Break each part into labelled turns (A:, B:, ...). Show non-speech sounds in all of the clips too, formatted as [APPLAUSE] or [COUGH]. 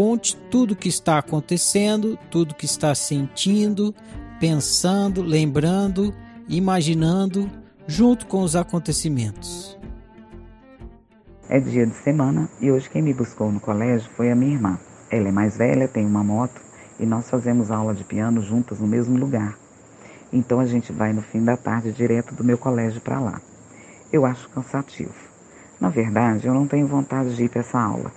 A: Conte tudo o que está acontecendo, tudo o que está sentindo, pensando, lembrando, imaginando, junto com os acontecimentos.
B: É dia de semana e hoje quem me buscou no colégio foi a minha irmã. Ela é mais velha, tem uma moto e nós fazemos aula de piano juntas no mesmo lugar. Então a gente vai no fim da tarde direto do meu colégio para lá. Eu acho cansativo. Na verdade, eu não tenho vontade de ir para essa aula.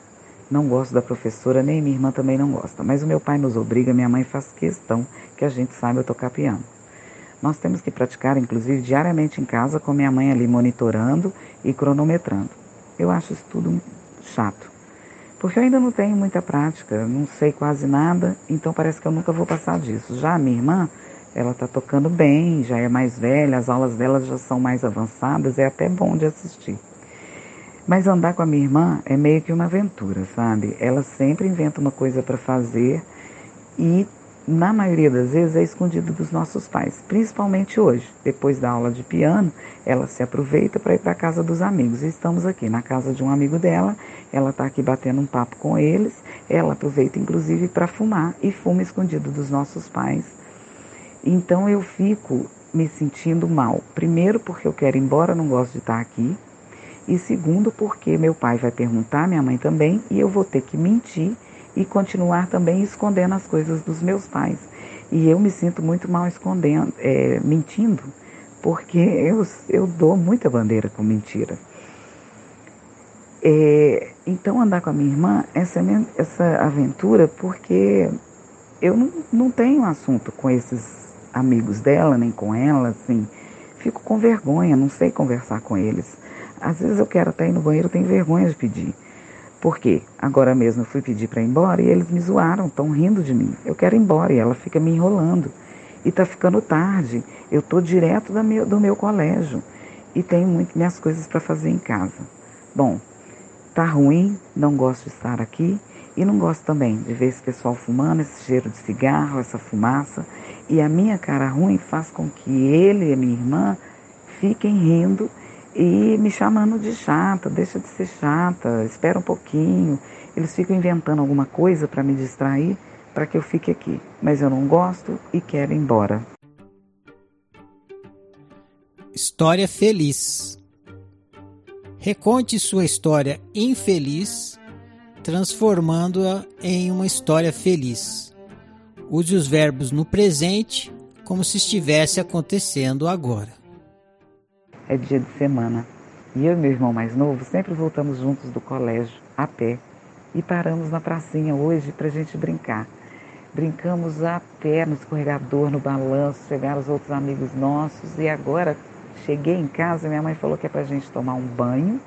B: Não gosto da professora, nem minha irmã também não gosta, mas o meu pai nos obriga, minha mãe faz questão que a gente saiba tocar piano. Nós temos que praticar, inclusive, diariamente em casa, com minha mãe ali monitorando e cronometrando. Eu acho isso tudo chato. Porque eu ainda não tenho muita prática, não sei quase nada, então parece que eu nunca vou passar disso. Já a minha irmã, ela está tocando bem, já é mais velha, as aulas dela já são mais avançadas, é até bom de assistir. Mas andar com a minha irmã é meio que uma aventura, sabe? Ela sempre inventa uma coisa para fazer e, na maioria das vezes, é escondido dos nossos pais, principalmente hoje. Depois da aula de piano, ela se aproveita para ir para a casa dos amigos. Estamos aqui na casa de um amigo dela, ela está aqui batendo um papo com eles, ela aproveita inclusive para fumar e fuma escondido dos nossos pais. Então eu fico me sentindo mal. Primeiro, porque eu quero ir embora, não gosto de estar aqui. E segundo, porque meu pai vai perguntar, minha mãe também, e eu vou ter que mentir e continuar também escondendo as coisas dos meus pais. E eu me sinto muito mal escondendo, é, mentindo, porque [LAUGHS] eu, eu dou muita bandeira com mentira. É, então, andar com a minha irmã, essa, essa aventura, porque eu não, não tenho assunto com esses amigos dela, nem com ela, assim. Fico com vergonha, não sei conversar com eles. Às vezes eu quero até ir no banheiro, tenho vergonha de pedir. Por quê? Agora mesmo eu fui pedir para ir embora e eles me zoaram, estão rindo de mim. Eu quero ir embora e ela fica me enrolando. E está ficando tarde. Eu estou direto do meu, do meu colégio e tenho muito minhas coisas para fazer em casa. Bom, tá ruim, não gosto de estar aqui e não gosto também de ver esse pessoal fumando, esse cheiro de cigarro, essa fumaça. E a minha cara ruim faz com que ele e minha irmã fiquem rindo e me chamando de chata, deixa de ser chata, espera um pouquinho. Eles ficam inventando alguma coisa para me distrair, para que eu fique aqui. Mas eu não gosto e quero ir embora.
A: História feliz. Reconte sua história infeliz, transformando-a em uma história feliz. Use os verbos no presente como se estivesse acontecendo agora
B: é dia de semana. E eu e meu irmão mais novo sempre voltamos juntos do colégio, a pé. E paramos na pracinha hoje para a gente brincar. Brincamos a pé no escorregador, no balanço, chegaram os outros amigos nossos. E agora cheguei em casa e minha mãe falou que é para a gente tomar um banho,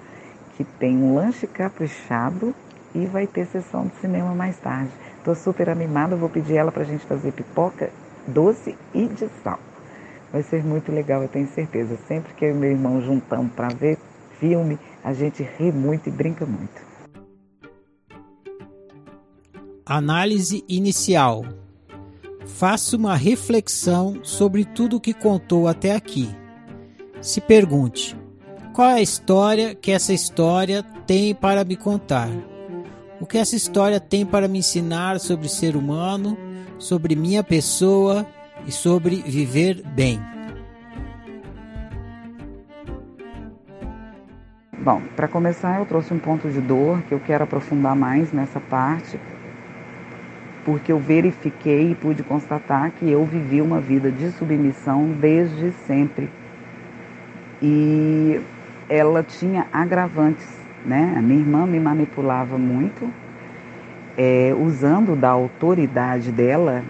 B: que tem um lanche caprichado e vai ter sessão de cinema mais tarde. Estou super animada, vou pedir ela para a gente fazer pipoca doce e de sal. Vai ser muito legal, eu tenho certeza. Sempre que eu e meu irmão juntamos para ver filme, a gente ri muito e brinca muito.
A: Análise inicial. Faça uma reflexão sobre tudo o que contou até aqui. Se pergunte: qual é a história que essa história tem para me contar? O que essa história tem para me ensinar sobre ser humano, sobre minha pessoa e sobre viver bem?
B: Bom, para começar, eu trouxe um ponto de dor que eu quero aprofundar mais nessa parte, porque eu verifiquei e pude constatar que eu vivi uma vida de submissão desde sempre. E ela tinha agravantes, né? A minha irmã me manipulava muito, é, usando da autoridade dela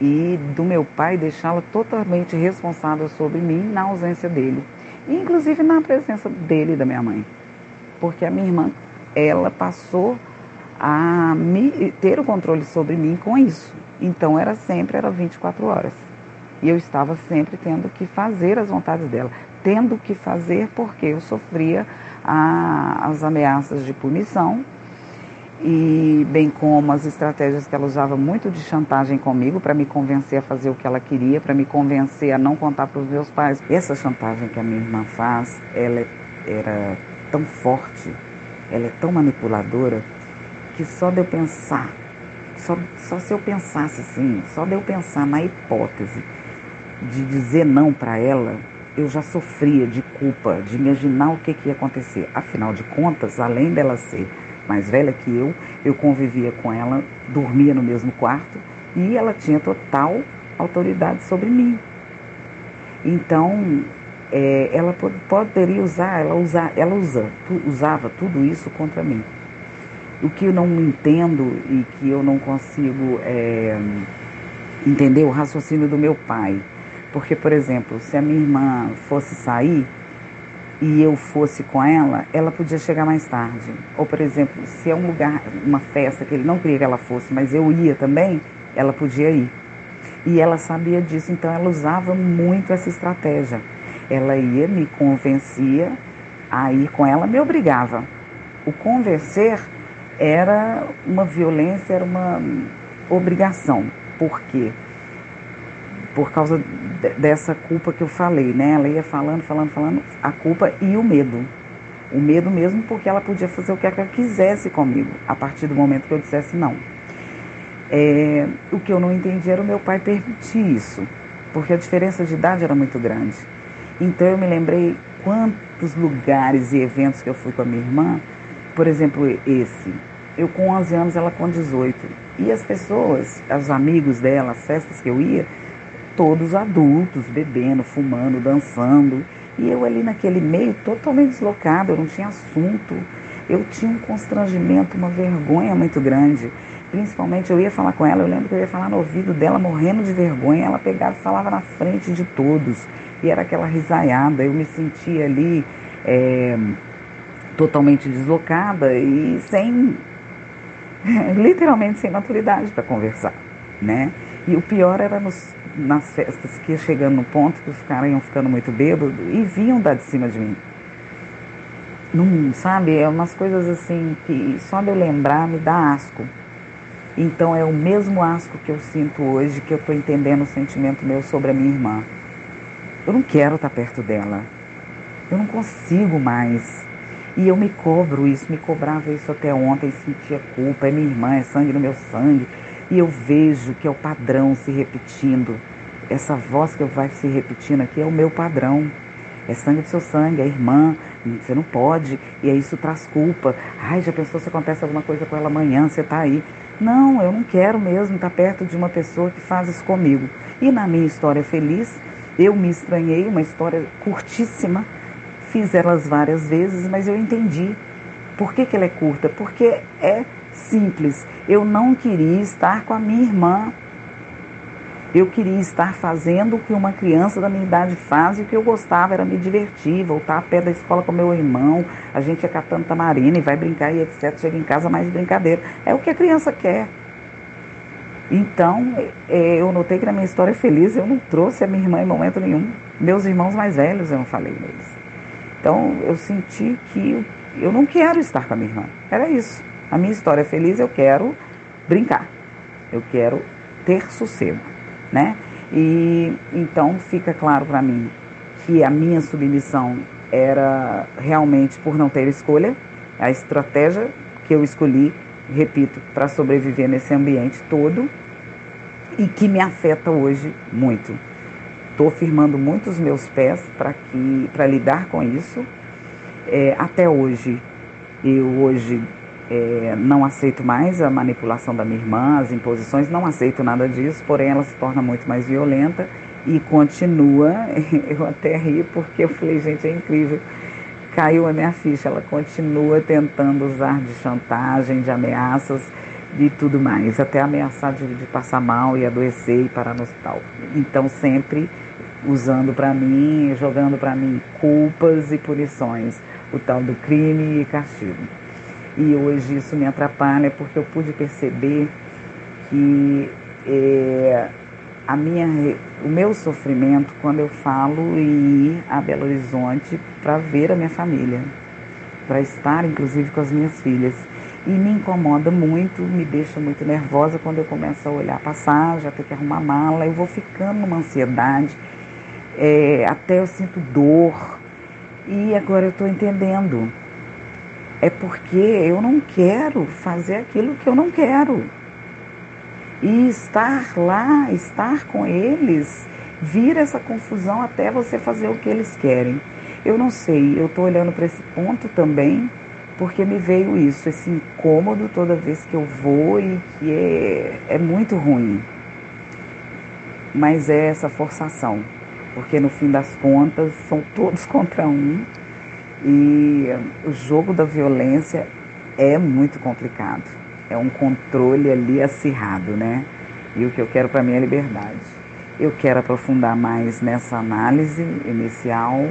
B: e do meu pai deixá-la totalmente responsável sobre mim na ausência dele, inclusive na presença dele e da minha mãe porque a minha irmã, ela passou a me, ter o controle sobre mim com isso. Então era sempre, era 24 horas. E eu estava sempre tendo que fazer as vontades dela. Tendo que fazer porque eu sofria a, as ameaças de punição e bem como as estratégias que ela usava muito de chantagem comigo para me convencer a fazer o que ela queria, para me convencer a não contar para os meus pais. Essa chantagem que a minha irmã faz, ela era tão forte, ela é tão manipuladora, que só de eu pensar, só, só se eu pensasse assim, só de eu pensar na hipótese de dizer não para ela, eu já sofria de culpa, de imaginar o que, que ia acontecer. Afinal de contas, além dela ser mais velha que eu, eu convivia com ela, dormia no mesmo quarto e ela tinha total autoridade sobre mim. Então, é, ela poderia usar, ela, usa, ela usa, tu, usava tudo isso contra mim. O que eu não entendo e que eu não consigo é, entender o raciocínio do meu pai. Porque, por exemplo, se a minha irmã fosse sair e eu fosse com ela, ela podia chegar mais tarde. Ou, por exemplo, se é um lugar, uma festa que ele não queria que ela fosse, mas eu ia também, ela podia ir. E ela sabia disso, então ela usava muito essa estratégia ela ia, me convencia a ir com ela, me obrigava. O convencer era uma violência, era uma obrigação. Por quê? Por causa dessa culpa que eu falei, né? Ela ia falando, falando, falando, a culpa e o medo. O medo mesmo porque ela podia fazer o que ela quisesse comigo, a partir do momento que eu dissesse não. É, o que eu não entendi era o meu pai permitir isso, porque a diferença de idade era muito grande. Então eu me lembrei quantos lugares e eventos que eu fui com a minha irmã, por exemplo, esse. Eu com 11 anos, ela com 18. E as pessoas, os amigos dela, as festas que eu ia, todos adultos, bebendo, fumando, dançando. E eu ali naquele meio totalmente deslocado, eu não tinha assunto. Eu tinha um constrangimento, uma vergonha muito grande. Principalmente eu ia falar com ela, eu lembro que eu ia falar no ouvido dela, morrendo de vergonha. Ela pegava e falava na frente de todos e era aquela risaiada. Eu me sentia ali é, totalmente deslocada e sem, [LAUGHS] literalmente sem maturidade para conversar, né? E o pior era nos, nas festas que ia chegando no ponto que os caras iam ficando muito bêbados e vinham dar de cima de mim. Não, sabe, é umas coisas assim que só de eu lembrar me dá asco. Então é o mesmo asco que eu sinto hoje que eu estou entendendo o sentimento meu sobre a minha irmã. Eu não quero estar perto dela. Eu não consigo mais. E eu me cobro isso, me cobrava isso até ontem, sentia culpa, é minha irmã, é sangue no meu sangue. E eu vejo que é o padrão se repetindo. Essa voz que vai se repetindo aqui é o meu padrão. É sangue do seu sangue, é irmã, você não pode, e aí isso traz culpa. Ai, já pensou se acontece alguma coisa com ela amanhã, você está aí. Não, eu não quero mesmo estar perto de uma pessoa que faz isso comigo. E na minha história feliz, eu me estranhei, uma história curtíssima, fiz elas várias vezes, mas eu entendi. Por que, que ela é curta? Porque é simples. Eu não queria estar com a minha irmã. Eu queria estar fazendo o que uma criança da minha idade faz e o que eu gostava era me divertir, voltar a pé da escola com meu irmão, a gente ia catando tamarina e vai brincar e etc. Chega em casa mais brincadeira. É o que a criança quer. Então, é, eu notei que na minha história feliz eu não trouxe a minha irmã em momento nenhum. Meus irmãos mais velhos eu não falei neles. Então, eu senti que eu não quero estar com a minha irmã. Era isso. A minha história feliz eu quero brincar. Eu quero ter sossego, né? E então fica claro para mim que a minha submissão era realmente por não ter escolha, a estratégia que eu escolhi, repito, para sobreviver nesse ambiente todo e que me afeta hoje muito. Estou firmando muito os meus pés para que para lidar com isso. É, até hoje, eu hoje é, não aceito mais a manipulação da minha irmã, as imposições, não aceito nada disso, porém ela se torna muito mais violenta e continua. [LAUGHS] Eu até ri porque eu falei, gente, é incrível. Caiu a minha ficha, ela continua tentando usar de chantagem, de ameaças e tudo mais, até ameaçar de, de passar mal e adoecer e parar no hospital. Então, sempre usando para mim, jogando para mim culpas e punições, o tal do crime e castigo. E hoje isso me atrapalha porque eu pude perceber que é, a minha, o meu sofrimento quando eu falo em ir a Belo Horizonte para ver a minha família, para estar inclusive com as minhas filhas. E me incomoda muito, me deixa muito nervosa quando eu começo a olhar a passagem, a ter que arrumar mala, eu vou ficando numa ansiedade, é, até eu sinto dor. E agora eu estou entendendo. É porque eu não quero fazer aquilo que eu não quero. E estar lá, estar com eles, vira essa confusão até você fazer o que eles querem. Eu não sei, eu estou olhando para esse ponto também porque me veio isso, esse incômodo toda vez que eu vou e que é, é muito ruim. Mas é essa forçação, porque no fim das contas são todos [LAUGHS] contra um e o jogo da violência é muito complicado. É um controle ali acirrado, né? E o que eu quero para mim é liberdade. Eu quero aprofundar mais nessa análise inicial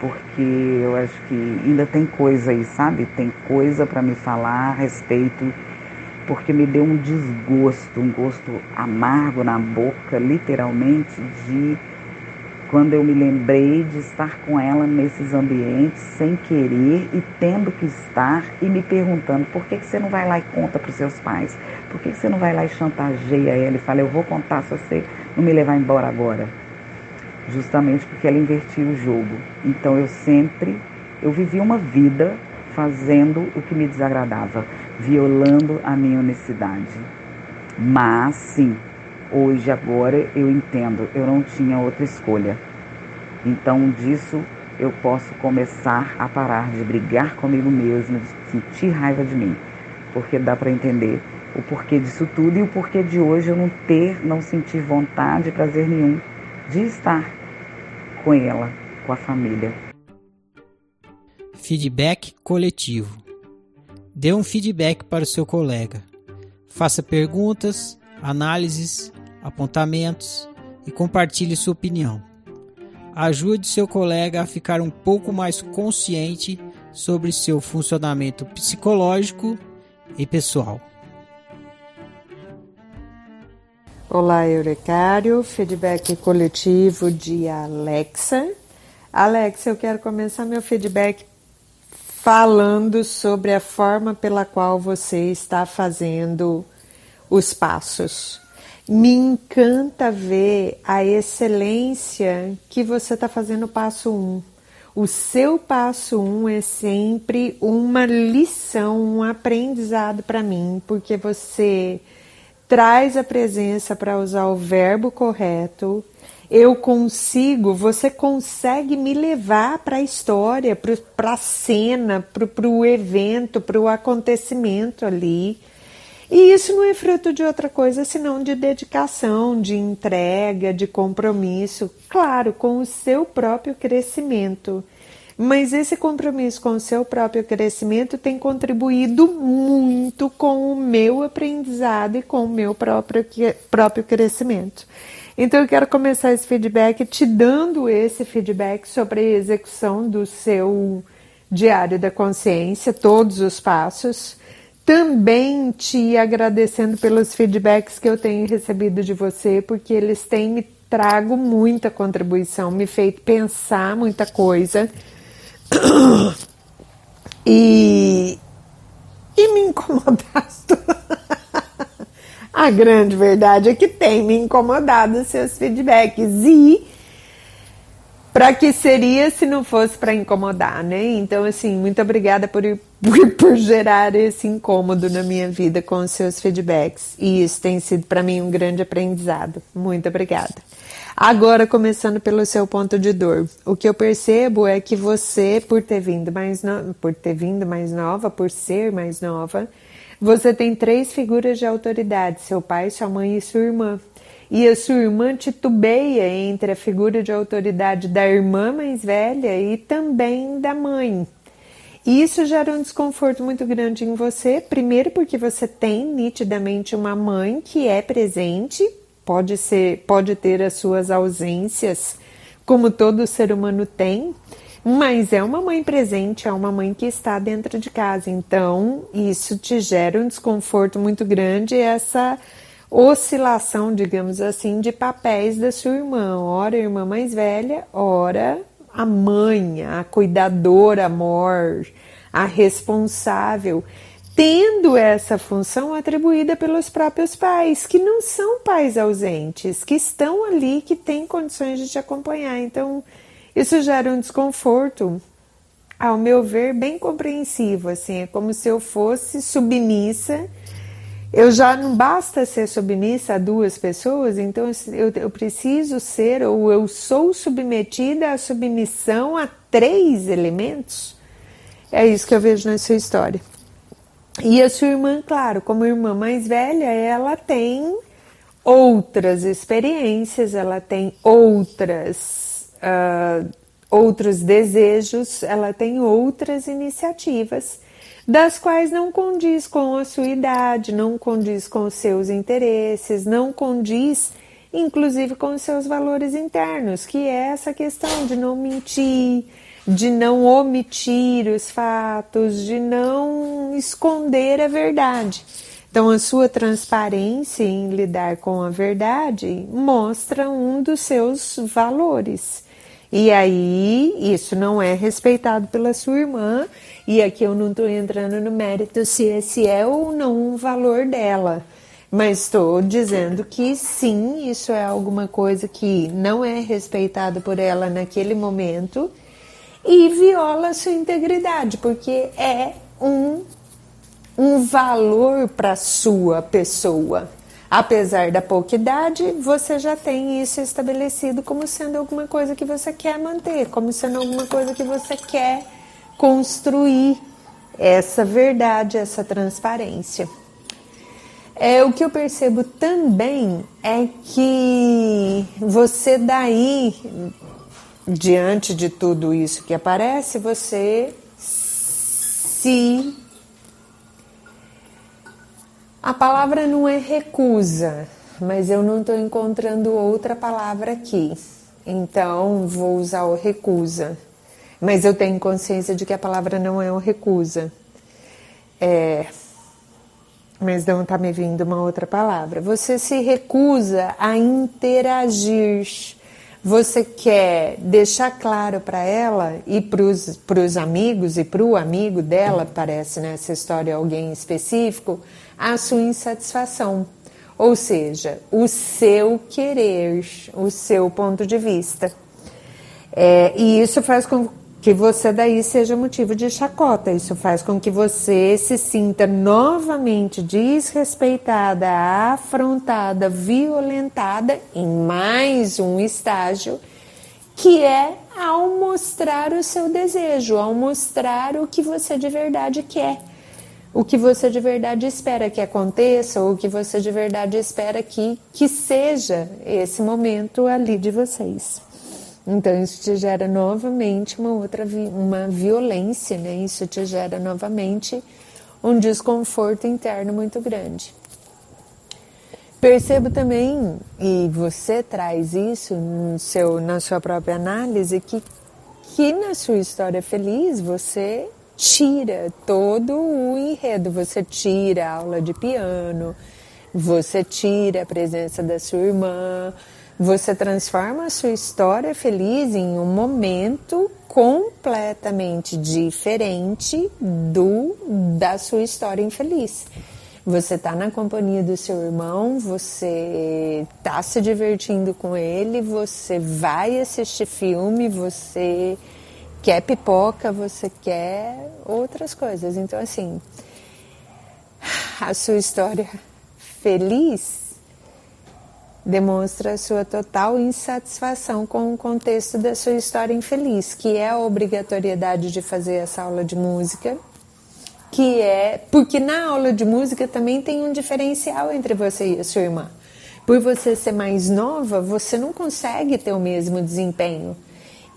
B: porque eu acho que ainda tem coisa aí, sabe? Tem coisa para me falar a respeito, porque me deu um desgosto, um gosto amargo na boca, literalmente, de quando eu me lembrei de estar com ela nesses ambientes sem querer e tendo que estar e me perguntando por que, que você não vai lá e conta para os seus pais? Por que, que você não vai lá e chantageia ela e fala, eu vou contar se você não me levar embora agora? justamente porque ela invertia o jogo. Então eu sempre, eu vivi uma vida fazendo o que me desagradava, violando a minha honestidade. Mas sim, hoje, agora eu entendo, eu não tinha outra escolha. Então disso eu posso começar a parar de brigar comigo mesmo, de sentir raiva de mim, porque dá para entender o porquê disso tudo e o porquê de hoje eu não ter, não sentir vontade, prazer nenhum de estar com ela, com a família.
A: Feedback coletivo. Dê um feedback para o seu colega. Faça perguntas, análises, apontamentos e compartilhe sua opinião. Ajude seu colega a ficar um pouco mais consciente sobre seu funcionamento psicológico e pessoal.
C: Olá, Eurecário, feedback coletivo de Alexa. Alexa, eu quero começar meu feedback falando sobre a forma pela qual você está fazendo os passos. Me encanta ver a excelência que você está fazendo o passo 1. Um. O seu passo 1 um é sempre uma lição, um aprendizado para mim, porque você traz a presença para usar o verbo correto. Eu consigo, você consegue me levar para a história, para a cena, para o evento, para o acontecimento ali. E isso não é fruto de outra coisa senão de dedicação, de entrega, de compromisso, claro, com o seu próprio crescimento. Mas esse compromisso com o seu próprio crescimento tem contribuído muito com o meu aprendizado e com o meu próprio, próprio crescimento. Então eu quero começar esse feedback te dando esse feedback sobre a execução do seu diário da consciência, todos os passos. Também te agradecendo pelos feedbacks que eu tenho recebido de você, porque eles têm me trago muita contribuição, me feito pensar muita coisa [COUGHS] e, e me incomodado. [LAUGHS] A grande verdade é que tem me incomodado seus feedbacks. E para que seria se não fosse para incomodar, né? Então, assim, muito obrigada por, por, gerar esse incômodo na minha vida com os seus feedbacks. E isso tem sido para mim um grande aprendizado. Muito obrigada. Agora, começando pelo seu ponto de dor, o que eu percebo é que você, por ter vindo mais, no... por ter vindo mais nova, por ser mais nova, você tem três figuras de autoridade: seu pai, sua mãe e sua irmã. E a sua irmã titubeia entre a figura de autoridade da irmã mais velha e também da mãe. Isso gera um desconforto muito grande em você, primeiro porque você tem nitidamente uma mãe que é presente, pode ser, pode ter as suas ausências, como todo ser humano tem, mas é uma mãe presente, é uma mãe que está dentro de casa. Então, isso te gera um desconforto muito grande, essa oscilação, digamos assim, de papéis da sua irmã. Ora a irmã mais velha, ora a mãe, a cuidadora, amor, a responsável tendo essa função atribuída pelos próprios pais, que não são pais ausentes, que estão ali, que têm condições de te acompanhar. Então, isso gera um desconforto, ao meu ver, bem compreensivo. Assim, é como se eu fosse submissa. Eu já não basta ser submissa a duas pessoas, então eu, eu preciso ser, ou eu sou submetida à submissão a três elementos. É isso que eu vejo na sua história. E a sua irmã, claro, como irmã mais velha, ela tem outras experiências, ela tem outras uh, outros desejos, ela tem outras iniciativas, das quais não condiz com a sua idade, não condiz com os seus interesses, não condiz, inclusive, com os seus valores internos, que é essa questão de não mentir, de não omitir os fatos, de não esconder a verdade. Então, a sua transparência em lidar com a verdade mostra um dos seus valores. E aí, isso não é respeitado pela sua irmã, e aqui eu não estou entrando no mérito se esse é ou não um valor dela, mas estou dizendo que sim, isso é alguma coisa que não é respeitado por ela naquele momento. E viola sua integridade, porque é um, um valor para sua pessoa. Apesar da pouca idade, você já tem isso estabelecido como sendo alguma coisa que você quer manter, como sendo alguma coisa que você quer construir essa verdade, essa transparência. É, o que eu percebo também é que você daí diante de tudo isso que aparece, você se. A palavra não é recusa, mas eu não estou encontrando outra palavra aqui. Então vou usar o recusa. Mas eu tenho consciência de que a palavra não é o recusa. É, mas não está me vindo uma outra palavra. Você se recusa a interagir você quer deixar claro para ela e para os amigos e para o amigo dela, parece nessa história alguém específico, a sua insatisfação. Ou seja, o seu querer, o seu ponto de vista. É, e isso faz com que você daí seja motivo de chacota. Isso faz com que você se sinta novamente desrespeitada, afrontada, violentada em mais um estágio, que é ao mostrar o seu desejo, ao mostrar o que você de verdade quer. O que você de verdade espera que aconteça, ou o que você de verdade espera que, que seja esse momento ali de vocês. Então isso te gera novamente uma outra uma violência, né? Isso te gera novamente um desconforto interno muito grande. Percebo também, e você traz isso no seu, na sua própria análise, que, que na sua história feliz você tira todo o enredo, você tira a aula de piano, você tira a presença da sua irmã, você transforma a sua história feliz em um momento completamente diferente do da sua história infeliz. Você está na companhia do seu irmão, você está se divertindo com ele, você vai assistir filme, você quer pipoca, você quer outras coisas. Então, assim, a sua história feliz demonstra sua total insatisfação com o contexto da sua história infeliz, que é a obrigatoriedade de fazer essa aula de música, que é porque na aula de música também tem um diferencial entre você e a sua irmã. Por você ser mais nova, você não consegue ter o mesmo desempenho.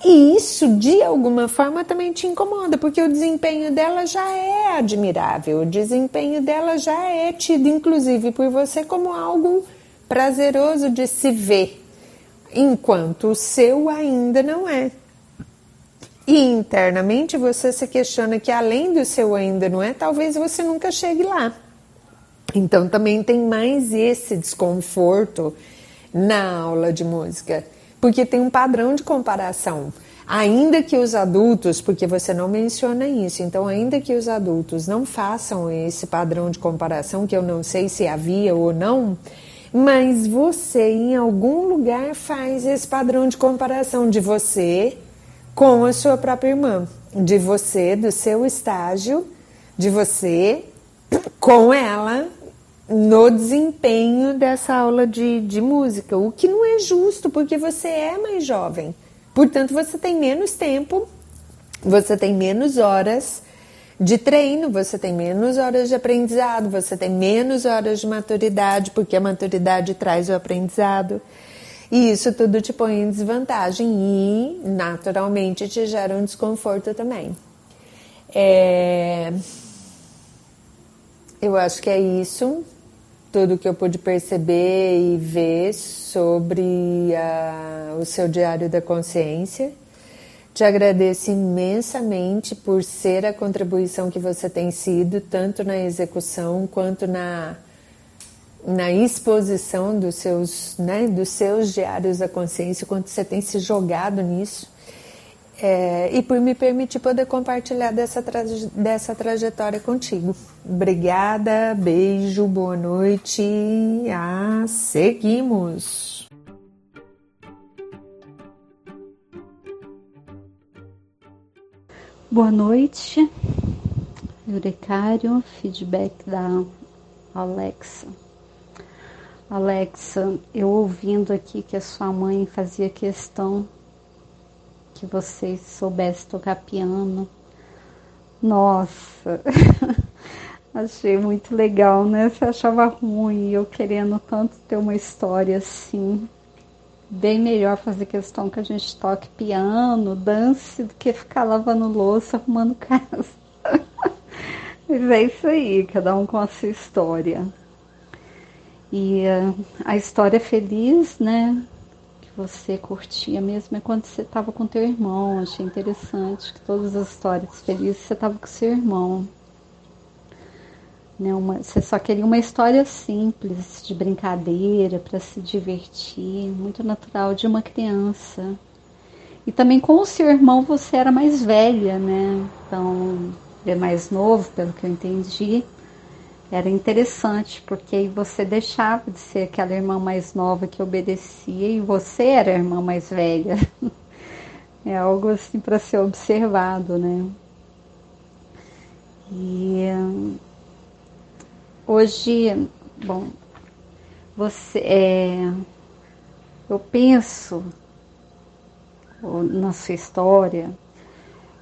C: E isso, de alguma forma, também te incomoda, porque o desempenho dela já é admirável, o desempenho dela já é tido, inclusive, por você como algo prazeroso de se ver, enquanto o seu ainda não é. E internamente você se questiona que, além do seu ainda não é, talvez você nunca chegue lá. Então também tem mais esse desconforto na aula de música porque tem um padrão de comparação. Ainda que os adultos, porque você não menciona isso, então, ainda que os adultos não façam esse padrão de comparação, que eu não sei se havia ou não, mas você em algum lugar faz esse padrão de comparação de você com a sua própria irmã, de você, do seu estágio, de você com ela no desempenho dessa aula de, de música, o que não é justo, porque você é mais jovem. Portanto, você tem menos tempo, você tem menos horas de treino, você tem menos horas de aprendizado, você tem menos horas de maturidade, porque a maturidade traz o aprendizado. E isso tudo te põe em desvantagem e, naturalmente, te gera um desconforto também. É... Eu acho que é isso tudo que eu pude perceber e ver sobre a, o seu diário da consciência. Te agradeço imensamente por ser a contribuição que você tem sido, tanto na execução quanto na, na exposição dos seus, né, dos seus diários da consciência, quanto você tem se jogado nisso é, e por me permitir poder compartilhar dessa, traje dessa trajetória contigo. Obrigada, beijo, boa noite. Ah, seguimos!
D: Boa noite, Eurecário, feedback da Alexa. Alexa, eu ouvindo aqui que a sua mãe fazia questão que vocês soubessem tocar piano. Nossa, [LAUGHS] achei muito legal, né? Você achava ruim, eu querendo tanto ter uma história assim. Bem melhor fazer questão que a gente toque piano, dance, do que ficar lavando louça, arrumando [LAUGHS] casa. Mas é isso aí, cada um com a sua história. E uh, a história feliz, né? você curtia mesmo é quando você estava com teu irmão. Achei interessante que todas as histórias felizes você estava com seu irmão. Né, uma, você só queria uma história simples, de brincadeira, para se divertir, muito natural de uma criança. E também com o seu irmão você era mais velha, né? Então, ele é mais novo, pelo que eu entendi era interessante, porque aí você deixava de ser aquela irmã mais nova que obedecia e você era a irmã mais velha. [LAUGHS] É algo assim para ser observado, né? E hoje, bom, você, é, eu penso na sua história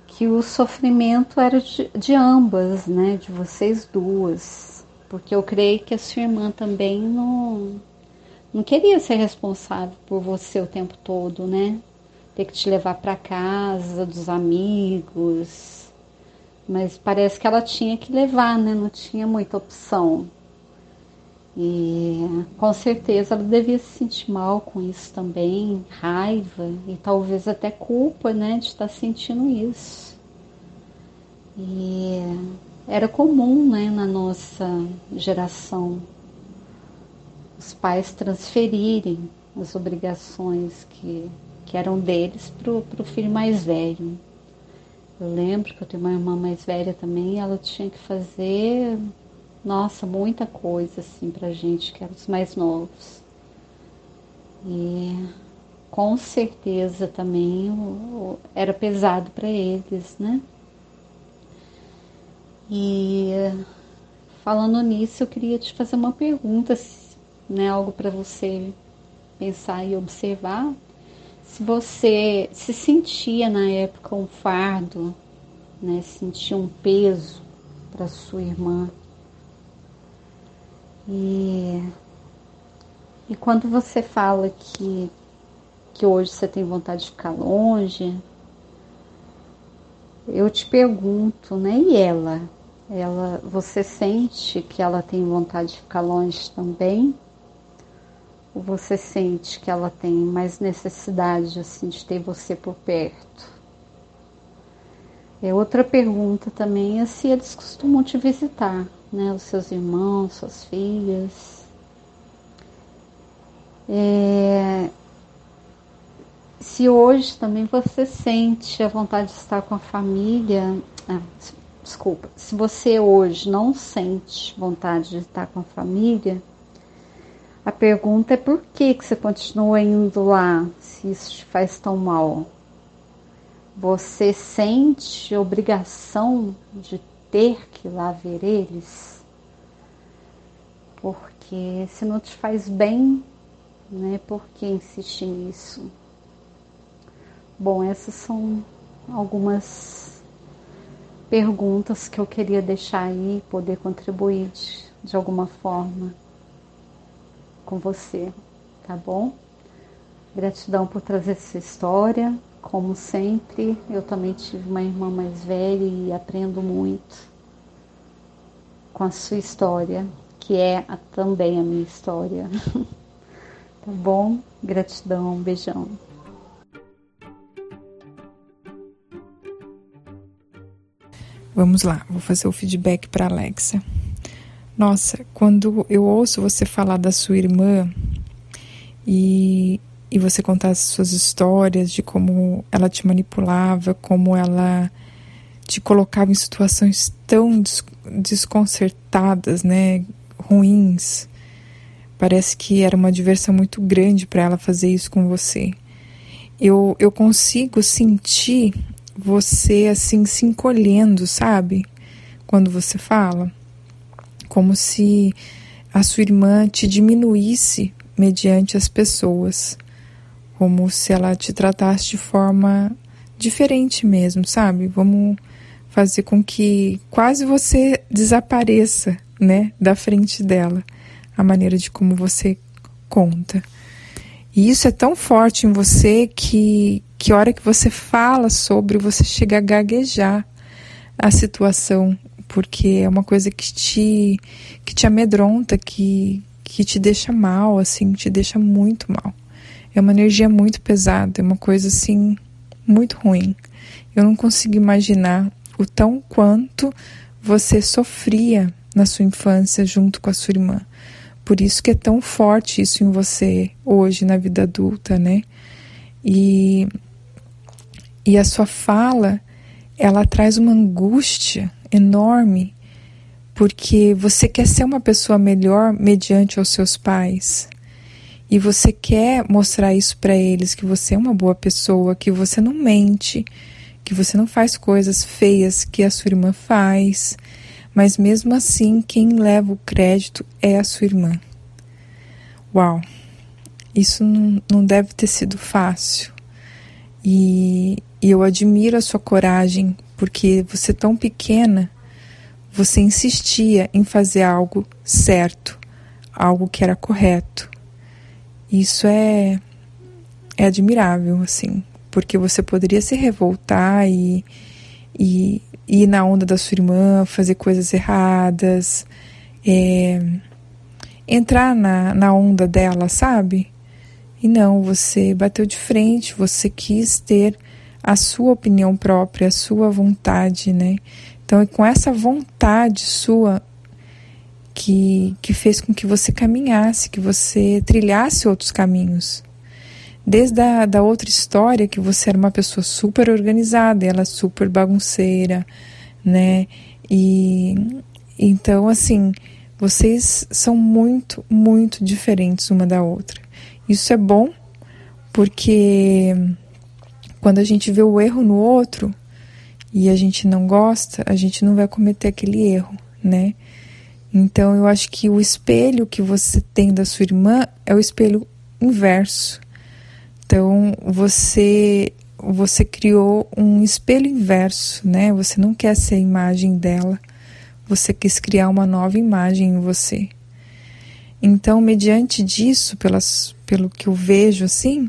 D: que o sofrimento era de, de ambas, né? De vocês duas porque eu creio que a sua irmã também não, não queria ser responsável por você o tempo todo, né? Ter que te levar para casa dos amigos. Mas parece que ela tinha que levar, né? Não tinha muita opção. E com certeza ela devia se sentir mal com isso também, raiva e talvez até culpa, né, de estar sentindo isso. E era comum né, na nossa geração os pais transferirem as obrigações que, que eram deles para o filho mais velho. Eu lembro que eu tenho uma irmã mais velha também, ela tinha que fazer nossa, muita coisa assim pra gente que eram os mais novos. E com certeza também era pesado para eles, né? E falando nisso, eu queria te fazer uma pergunta, né, algo para você pensar e observar. Se você se sentia na época um fardo, né, sentia um peso para sua irmã. E, e quando você fala que, que hoje você tem vontade de ficar longe, eu te pergunto, né? E ela? Ela, você sente que ela tem vontade de ficar longe também? Você sente que ela tem mais necessidade assim de ter você por perto? É outra pergunta também é se eles costumam te visitar, né? Os seus irmãos, suas filhas. É, se hoje também você sente a vontade de estar com a família, ah, desculpa, se você hoje não sente vontade de estar com a família, a pergunta é por que, que você continua indo lá, se isso te faz tão mal? Você sente obrigação de ter que ir lá ver eles? Porque se não te faz bem, né, por que insistir nisso? Bom, essas são algumas perguntas que eu queria deixar aí, poder contribuir de, de alguma forma com você, tá bom? Gratidão por trazer essa história. Como sempre, eu também tive uma irmã mais velha e aprendo muito com a sua história, que é a, também a minha história. [LAUGHS] tá bom? Gratidão, um beijão.
E: Vamos lá, vou fazer o feedback para Alexa. Nossa, quando eu ouço você falar da sua irmã e, e você contar as suas histórias de como ela te manipulava, como ela te colocava em situações tão des desconcertadas, né, ruins. Parece que era uma diversão muito grande para ela fazer isso com você. Eu, eu consigo sentir você assim se encolhendo, sabe? Quando você fala como se a sua irmã te diminuísse mediante as pessoas, como se ela te tratasse de forma diferente mesmo, sabe? Vamos fazer com que quase você desapareça, né, da frente dela, a maneira de como você conta. E isso é tão forte em você que que hora que você fala sobre, você chega a gaguejar a situação porque é uma coisa que te que te amedronta, que que te deixa mal, assim, te deixa muito mal. É uma energia muito pesada, é uma coisa assim muito ruim. Eu não consigo imaginar o tão quanto você sofria na sua infância junto com a sua irmã. Por isso que é tão forte isso em você hoje na vida adulta, né? E e a sua fala, ela traz uma angústia enorme, porque você quer ser uma pessoa melhor mediante aos seus pais. E você quer mostrar isso para eles que você é uma boa pessoa, que você não mente, que você não faz coisas feias que a sua irmã faz. Mas mesmo assim, quem leva o crédito é a sua irmã. Uau! Isso não, não deve ter sido fácil. E, e eu admiro a sua coragem porque você tão pequena, você insistia em fazer algo certo, algo que era correto. Isso é é admirável, assim, porque você poderia se revoltar e, e, e ir na onda da sua irmã, fazer coisas erradas, é, entrar na, na onda dela, sabe? E não, você bateu de frente, você quis ter a sua opinião própria, a sua vontade, né? Então, é com essa vontade sua que, que fez com que você caminhasse, que você trilhasse outros caminhos. Desde a da outra história, que você era uma pessoa super organizada, ela super bagunceira, né? E então, assim, Vocês são muito, muito diferentes uma da outra. Isso é bom porque quando a gente vê o erro no outro e a gente não gosta, a gente não vai cometer aquele erro, né? Então eu acho que o espelho que você tem da sua irmã é o espelho inverso. Então você você criou um espelho inverso, né? Você não quer ser a imagem dela, você quis criar uma nova imagem em você. Então, mediante disso, pelas, pelo que eu vejo assim,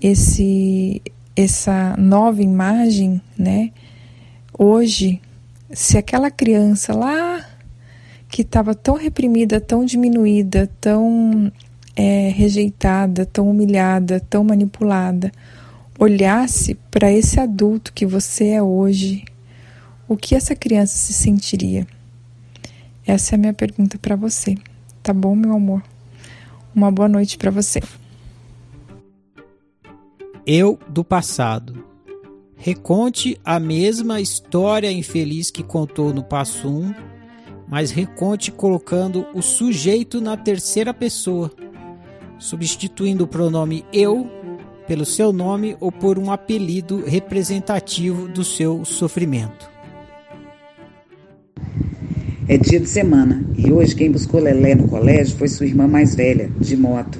E: esse essa nova imagem, né? Hoje, se aquela criança lá que estava tão reprimida, tão diminuída, tão é, rejeitada, tão humilhada, tão manipulada, olhasse para esse adulto que você é hoje, o que essa criança se sentiria? Essa é a minha pergunta para você. Tá bom, meu amor? Uma boa noite para você.
A: Eu do passado. Reconte a mesma história infeliz que contou no passo 1, mas reconte colocando o sujeito na terceira pessoa, substituindo o pronome eu pelo seu nome ou por um apelido representativo do seu sofrimento.
B: É dia de semana e hoje quem buscou Lelé no colégio foi sua irmã mais velha, de moto.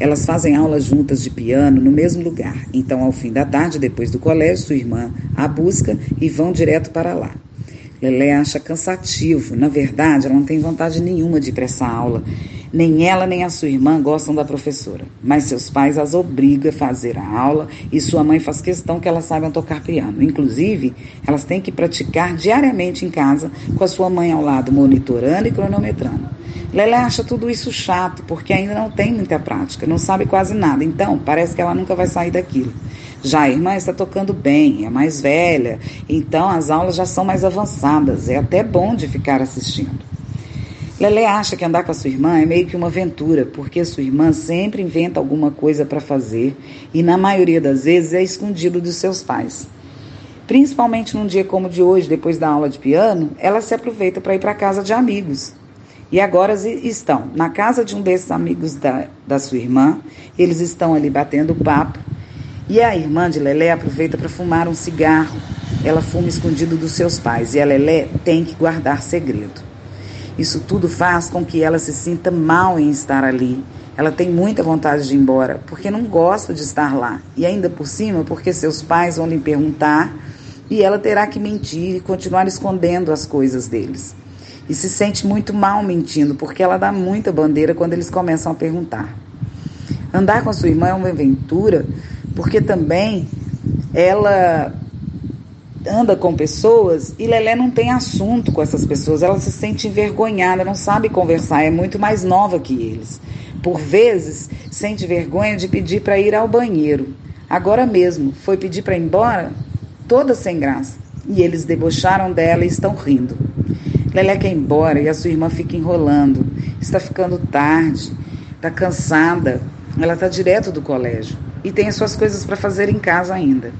B: Elas fazem aula juntas de piano no mesmo lugar. Então, ao fim da tarde, depois do colégio, sua irmã a busca e vão direto para lá. Lelé acha cansativo. Na verdade, ela não tem vontade nenhuma de ir para essa aula. Nem ela nem a sua irmã gostam da professora, mas seus pais as obrigam a fazer a aula e sua mãe faz questão que elas saibam tocar piano. Inclusive, elas têm que praticar diariamente em casa com a sua mãe ao lado, monitorando e cronometrando. Lelé acha tudo isso chato, porque ainda não tem muita prática, não sabe quase nada, então parece que ela nunca vai sair daquilo. Já a irmã está tocando bem, é mais velha, então as aulas já são mais avançadas, é até bom de ficar assistindo. Lelé acha que andar com a sua irmã é meio que uma aventura, porque a sua irmã sempre inventa alguma coisa para fazer e, na maioria das vezes, é escondido dos seus pais. Principalmente num dia como o de hoje, depois da aula de piano, ela se aproveita para ir para casa de amigos. E agora estão na casa de um desses amigos da, da sua irmã, eles estão ali batendo papo. E a irmã de Lelé aproveita para fumar um cigarro. Ela fuma escondido dos seus pais e a Lelé tem que guardar segredo. Isso tudo faz com que ela se sinta mal em estar ali. Ela tem muita vontade de ir embora, porque não gosta de estar lá. E ainda por cima, porque seus pais vão lhe perguntar e ela terá que mentir e continuar escondendo as coisas deles. E se sente muito mal mentindo, porque ela dá muita bandeira quando eles começam a perguntar. Andar com a sua irmã é uma aventura, porque também ela anda com pessoas e Lelé não tem assunto com essas pessoas. Ela se sente envergonhada, não sabe conversar, é muito mais nova que eles. Por vezes, sente vergonha de pedir para ir ao banheiro. Agora mesmo, foi pedir para ir embora, toda sem graça. E eles debocharam dela e estão rindo. Lelé quer ir embora e a sua irmã fica enrolando. Está ficando tarde, está cansada. Ela está direto do colégio e tem as suas coisas para fazer em casa ainda.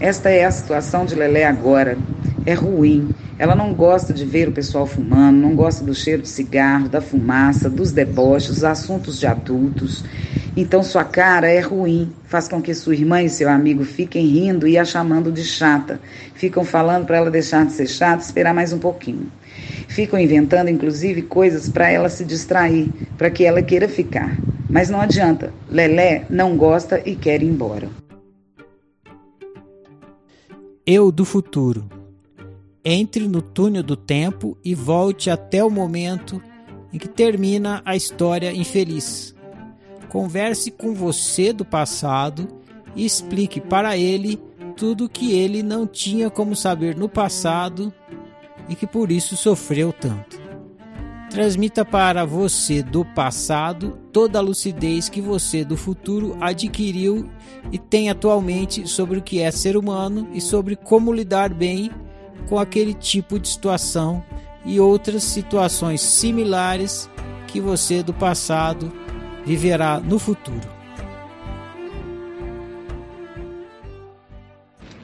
B: Esta é a situação de Lelé agora. É ruim. Ela não gosta de ver o pessoal fumando, não gosta do cheiro de cigarro, da fumaça, dos deboches, assuntos de adultos. Então sua cara é ruim, faz com que sua irmã e seu amigo fiquem rindo e a chamando de chata. Ficam falando para ela deixar de ser chata, esperar mais um pouquinho. Ficam inventando inclusive coisas para ela se distrair, para que ela queira ficar. Mas não adianta. Lelé não gosta e quer ir embora.
A: Eu do futuro. Entre no túnel do tempo e volte até o momento em que termina a história infeliz. Converse com você do passado e explique para ele tudo que ele não tinha como saber no passado e que por isso sofreu tanto. Transmita para você do passado toda a lucidez que você do futuro adquiriu e tem atualmente sobre o que é ser humano e sobre como lidar bem com aquele tipo de situação e outras situações similares que você do passado viverá no futuro.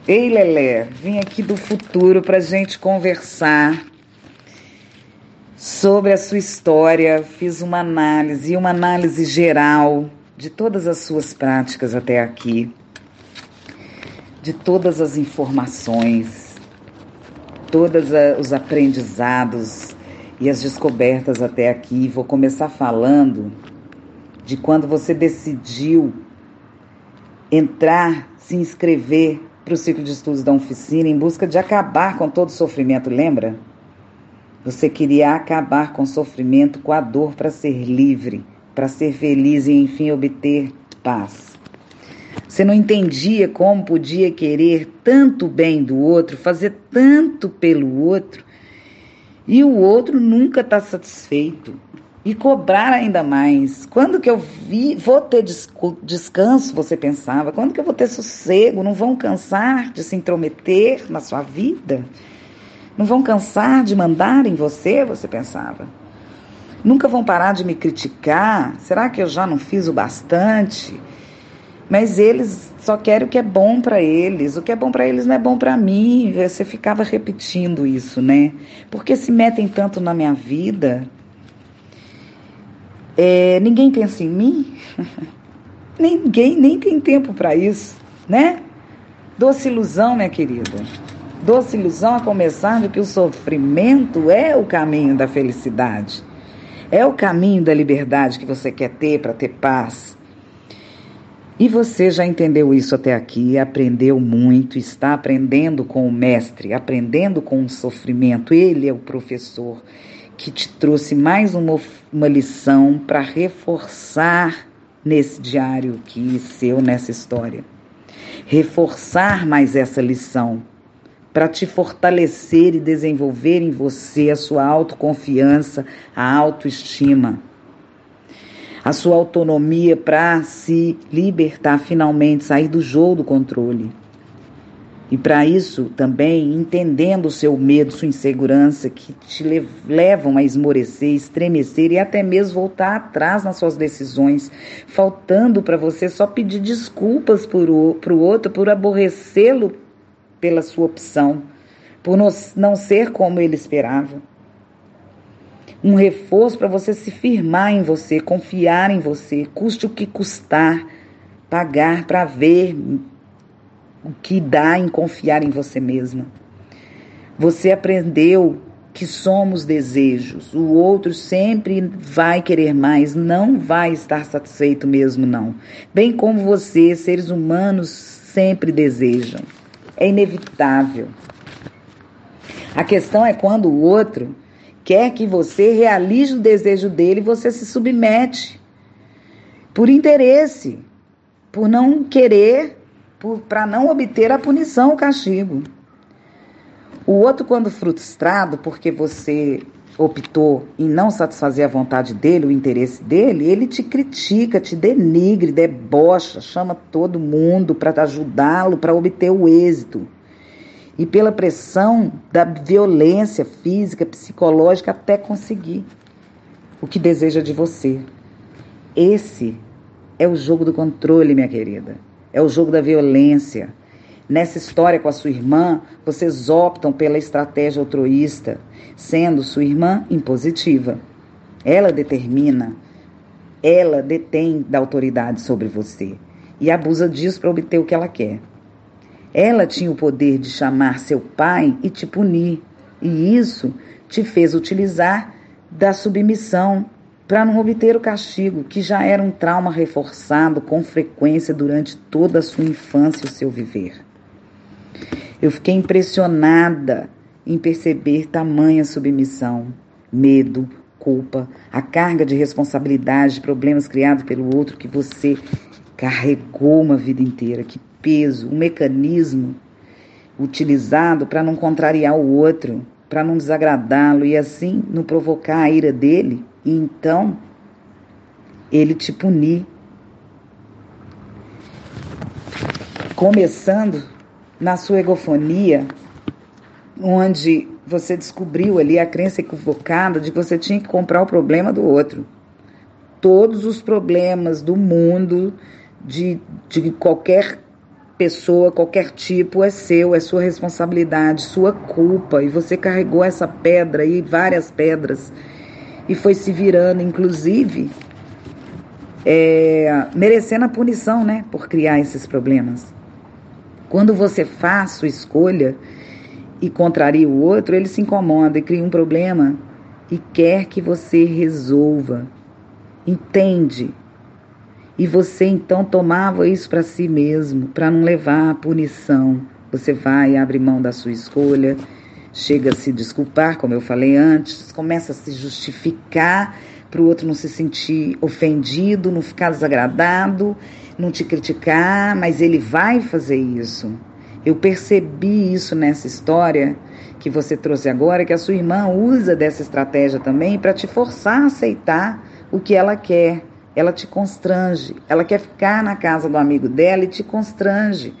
B: Ei, Lelé, vim aqui do futuro para gente conversar sobre a sua história, fiz uma análise, uma análise geral de todas as suas práticas até aqui, de todas as informações, todos os aprendizados e as descobertas até aqui. Vou começar falando de quando você decidiu entrar, se inscrever para o ciclo de estudos da oficina em busca de acabar com todo o sofrimento, lembra? Você queria acabar com o sofrimento, com a dor para ser livre, para ser feliz e enfim obter paz. Você não entendia como podia querer tanto bem do outro, fazer tanto pelo outro, e o outro nunca está satisfeito. E cobrar ainda mais. Quando que eu vi, vou ter descanso, você pensava? Quando que eu vou ter sossego? Não vão cansar de se intrometer na sua vida? Não vão cansar de mandar em você, você pensava. Nunca vão parar de me criticar. Será que eu já não fiz o bastante? Mas eles só querem o que é bom para eles. O que é bom para eles não é bom para mim. Você ficava repetindo isso, né? Porque se metem tanto na minha vida. É, ninguém pensa em mim. [LAUGHS] ninguém nem tem tempo para isso, né? Doce ilusão, minha querida. Doce ilusão a começar de que o sofrimento é o caminho da felicidade. É o caminho da liberdade que você quer ter para ter paz. E você já entendeu isso até aqui, aprendeu muito, está aprendendo com o mestre, aprendendo com o sofrimento. Ele é o professor que te trouxe mais uma, uma lição para reforçar nesse diário que seu nessa história. Reforçar mais essa lição para te fortalecer e desenvolver em você a sua autoconfiança, a autoestima, a sua autonomia para se libertar finalmente, sair do jogo do controle. E para isso também entendendo o seu medo, sua insegurança, que te levam a esmorecer, estremecer e até mesmo voltar atrás nas suas decisões, faltando para você só pedir desculpas para o outro por aborrecê-lo pela sua opção, por não ser como ele esperava. Um reforço para você se firmar em você, confiar em você, custe o que custar, pagar para ver o que dá em confiar em você mesma. Você aprendeu que somos desejos. O outro sempre vai querer mais, não vai estar satisfeito mesmo, não. Bem como você, seres humanos sempre desejam é inevitável. A questão é quando o outro quer que você realize o desejo dele você se submete por interesse, por não querer, para não obter a punição, o castigo. O outro, quando frustrado porque você optou em não satisfazer a vontade dele, o interesse dele, ele te critica, te denigre, debocha, chama todo mundo para ajudá-lo para obter o êxito. E pela pressão da violência física, psicológica, até conseguir o que deseja de você. Esse é o jogo do controle, minha querida. É o jogo da violência. Nessa história com a sua irmã, vocês optam pela estratégia altruísta sendo sua irmã impositiva. Ela determina, ela detém da autoridade sobre você e abusa disso para obter o que ela quer. Ela tinha o poder de chamar seu pai e te punir, e isso te fez utilizar da submissão para não obter o castigo, que já era um trauma reforçado com frequência durante toda a sua infância e o seu viver. Eu fiquei impressionada em perceber tamanha submissão, medo, culpa, a carga de responsabilidade, problemas criados pelo outro que você carregou uma vida inteira. Que peso, um mecanismo utilizado para não contrariar o outro, para não desagradá-lo e assim não provocar a ira dele e então ele te punir. Começando na sua egofonia, onde você descobriu ali a crença equivocada de que você tinha que comprar o problema do outro. Todos os problemas do mundo, de, de qualquer pessoa, qualquer tipo, é seu, é sua responsabilidade, sua culpa. E você carregou essa pedra e várias pedras e foi se virando, inclusive, é, merecendo a punição, né, por criar esses problemas. Quando você faz sua escolha e contraria o outro, ele se incomoda e cria um problema e quer que você resolva. Entende? E você então tomava isso para si mesmo, para não levar a punição. Você vai, abre mão da sua escolha, chega a se desculpar, como eu falei antes, começa a se justificar para o outro não se sentir ofendido, não ficar desagradado, não te criticar, mas ele vai fazer isso. Eu percebi isso nessa história que você trouxe agora, que a sua irmã usa dessa estratégia também para te forçar a aceitar o que ela quer. Ela te constrange. Ela quer ficar na casa do amigo dela e te constrange.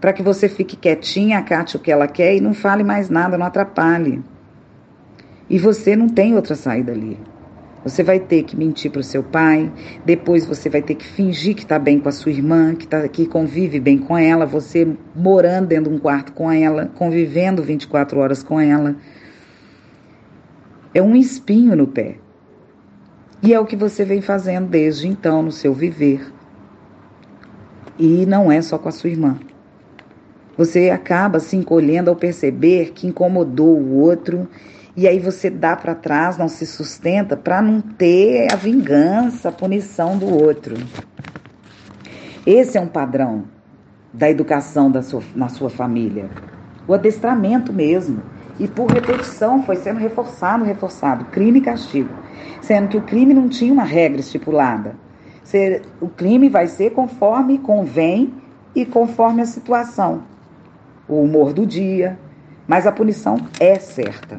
B: Para que você fique quietinha, acate o que ela quer e não fale mais nada, não atrapalhe. E você não tem outra saída ali. Você vai ter que mentir para o seu pai, depois você vai ter que fingir que está bem com a sua irmã, que, tá, que convive bem com ela, você morando dentro de um quarto com ela, convivendo 24 horas com ela. É um espinho no pé. E é o que você vem fazendo desde então no seu viver. E não é só com a sua irmã. Você acaba se encolhendo ao perceber que incomodou o outro e aí você dá para trás, não se sustenta para não ter a vingança, a punição do outro. Esse é um padrão da educação da sua, na sua família. O adestramento mesmo. E por repetição foi sendo reforçado, reforçado, crime e castigo. Sendo que o crime não tinha uma regra estipulada. O crime vai ser conforme convém e conforme a situação. O humor do dia. Mas a punição é certa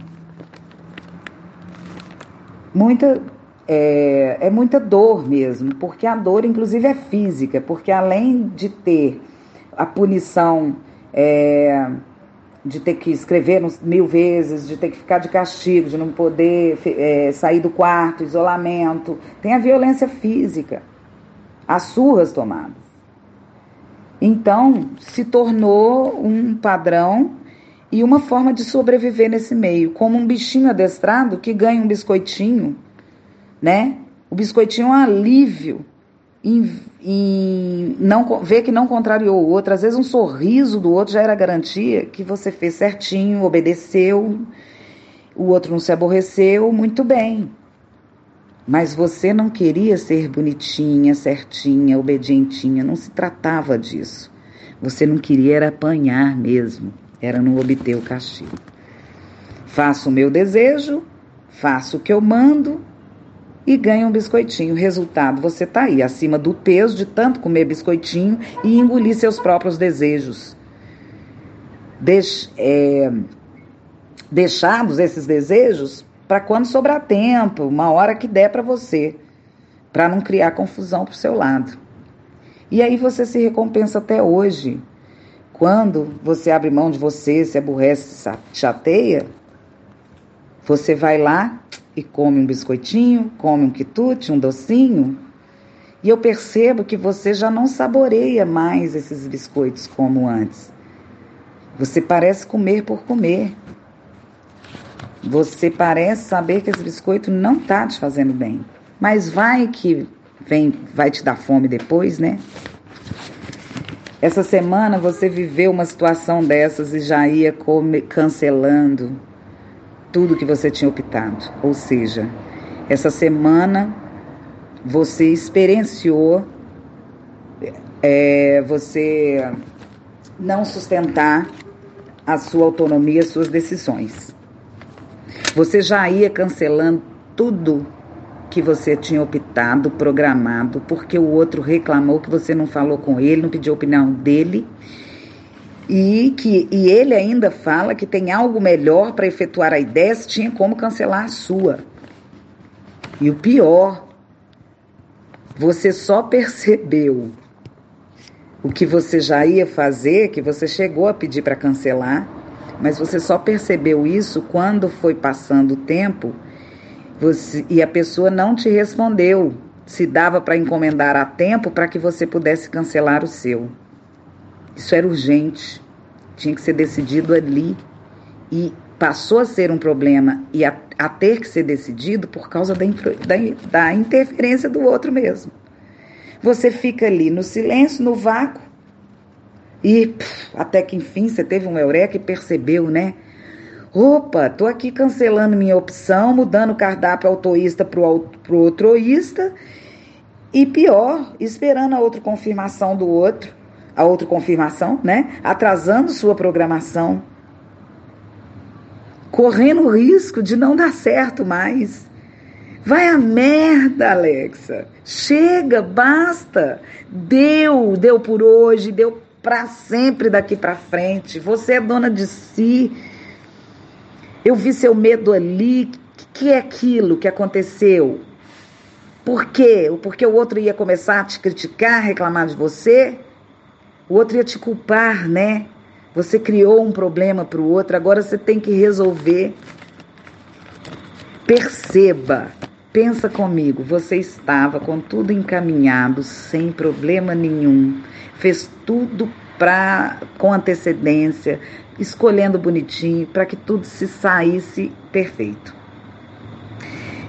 B: muita é, é, muita dor mesmo, porque a dor, inclusive, é física, porque além de ter a punição é, de ter que escrever mil vezes, de ter que ficar de castigo, de não poder é, sair do quarto, isolamento, tem a violência física, as surras tomadas. Então, se tornou um padrão e uma forma de sobreviver nesse meio, como um bichinho adestrado que ganha um biscoitinho, né? O biscoitinho é um alívio em, não ver que não contrariou o outro. Às vezes um sorriso do outro já era garantia que você fez certinho, obedeceu, o outro não se aborreceu, muito bem. Mas você não queria ser bonitinha, certinha, obedientinha, não se tratava disso. Você não queria era apanhar mesmo era não obter o castigo. Faço o meu desejo, faço o que eu mando e ganho um biscoitinho. Resultado, você está aí, acima do peso de tanto comer biscoitinho e engolir seus próprios desejos. Deix, é, deixados esses desejos para quando sobrar tempo, uma hora que der para você, para não criar confusão para o seu lado. E aí você se recompensa até hoje quando você abre mão de você, se aborrece, chateia, você vai lá e come um biscoitinho, come um quitute, um docinho, e eu percebo que você já não saboreia mais esses biscoitos como antes. Você parece comer por comer. Você parece saber que esse biscoito não está te fazendo bem. Mas vai que vem, vai te dar fome depois, né? Essa semana você viveu uma situação dessas e já ia cancelando tudo que você tinha optado. Ou seja, essa semana você experienciou é, você não sustentar a sua autonomia, as suas decisões. Você já ia cancelando tudo que você tinha optado, programado, porque o outro reclamou que você não falou com ele, não pediu a opinião dele. E que e ele ainda fala que tem algo melhor para efetuar a ideia, se tinha como cancelar a sua. E o pior, você só percebeu o que você já ia fazer, que você chegou a pedir para cancelar, mas você só percebeu isso quando foi passando o tempo você, e a pessoa não te respondeu se dava para encomendar a tempo para que você pudesse cancelar o seu. Isso era urgente, tinha que ser decidido ali. E passou a ser um problema e a, a ter que ser decidido por causa da, da, da interferência do outro mesmo. Você fica ali no silêncio, no vácuo, e até que enfim você teve um eureka e percebeu, né? Opa, tô aqui cancelando minha opção, mudando o cardápio autoísta para o outroísta e pior, esperando a outra confirmação do outro, a outra confirmação, né? Atrasando sua programação correndo o risco de não dar certo mais. Vai a merda, Alexa. Chega, basta. Deu, deu por hoje, deu para sempre daqui para frente. Você é dona de si. Eu vi seu medo ali. O que é aquilo que aconteceu? Por quê? Porque o outro ia começar a te criticar, reclamar de você? O outro ia te culpar, né? Você criou um problema para o outro, agora você tem que resolver. Perceba, pensa comigo, você estava com tudo encaminhado, sem problema nenhum, fez tudo pra, com antecedência, escolhendo bonitinho, para que tudo se saísse perfeito.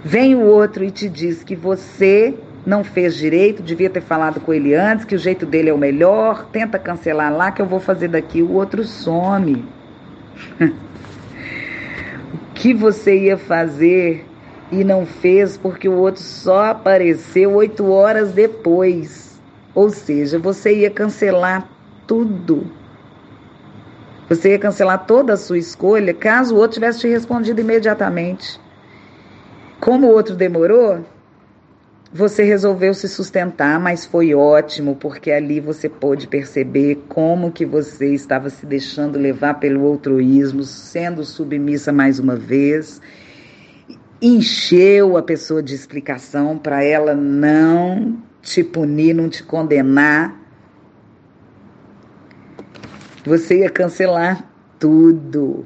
B: Vem o outro e te diz que você não fez direito, devia ter falado com ele antes, que o jeito dele é o melhor, tenta cancelar lá que eu vou fazer daqui, o outro some. [LAUGHS] o que você ia fazer e não fez porque o outro só apareceu oito horas depois. Ou seja, você ia cancelar tudo. Você ia cancelar toda a sua escolha caso o outro tivesse te respondido imediatamente. Como o outro demorou, você resolveu se sustentar, mas foi ótimo, porque ali você pôde perceber como que você estava se deixando levar pelo altruísmo, sendo submissa mais uma vez. Encheu a pessoa de explicação para ela não te punir, não te condenar. Você ia cancelar tudo.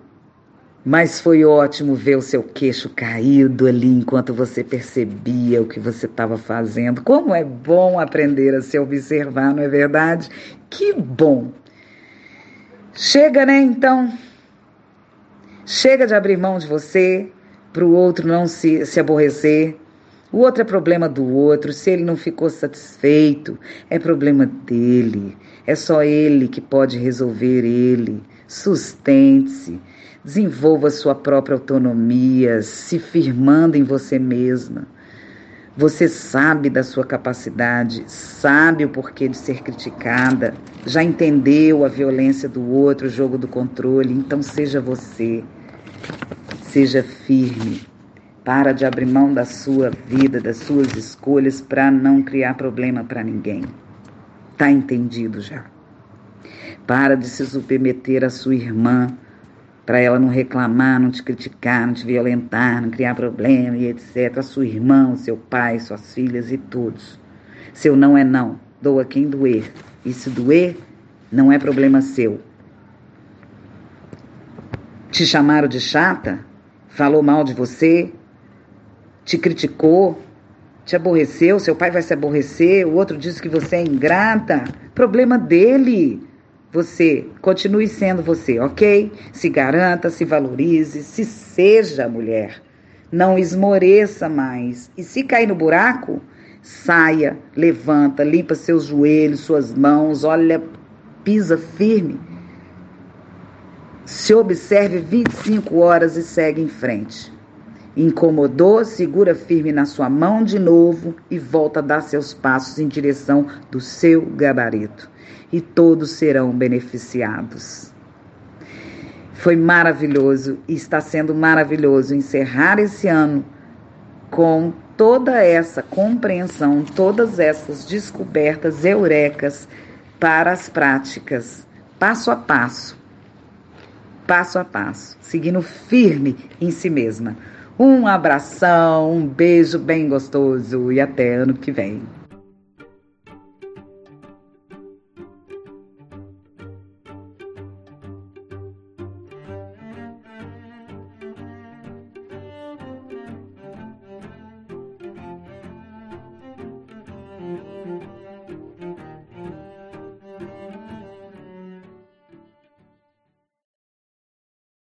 B: Mas foi ótimo ver o seu queixo caído ali enquanto você percebia o que você estava fazendo. Como é bom aprender a se observar, não é verdade? Que bom! Chega, né, então? Chega de abrir mão de você para o outro não se, se aborrecer. O outro é problema do outro. Se ele não ficou satisfeito, é problema dele. É só ele que pode resolver ele. Sustente-se Desenvolva sua própria autonomia, se firmando em você mesma. Você sabe da sua capacidade, sabe o porquê de ser criticada, já entendeu a violência do outro, o jogo do controle, então seja você. Seja firme. Para de abrir mão da sua vida, das suas escolhas para não criar problema para ninguém. Tá entendido já. Para de se submeter à sua irmã, para ela não reclamar, não te criticar, não te violentar, não criar problema e etc. A sua irmã, seu pai, suas filhas e todos. Seu não é não, doa quem doer. E se doer, não é problema seu. Te chamaram de chata? Falou mal de você? Te criticou? Te aborreceu? Seu pai vai se aborrecer? O outro disse que você é ingrata? Problema dele. Você continue sendo você, ok? Se garanta, se valorize, se seja mulher. Não esmoreça mais. E se cair no buraco, saia, levanta, limpa seus joelhos, suas mãos, olha, pisa firme. Se observe 25 horas e segue em frente. Incomodou, segura firme na sua mão de novo e volta a dar seus passos em direção do seu gabarito e todos serão beneficiados. Foi maravilhoso e está sendo maravilhoso encerrar esse ano com toda essa compreensão, todas essas descobertas eurecas para as práticas, passo a passo, passo a passo, seguindo firme em si mesma. Um abração, um beijo bem gostoso e até ano que vem.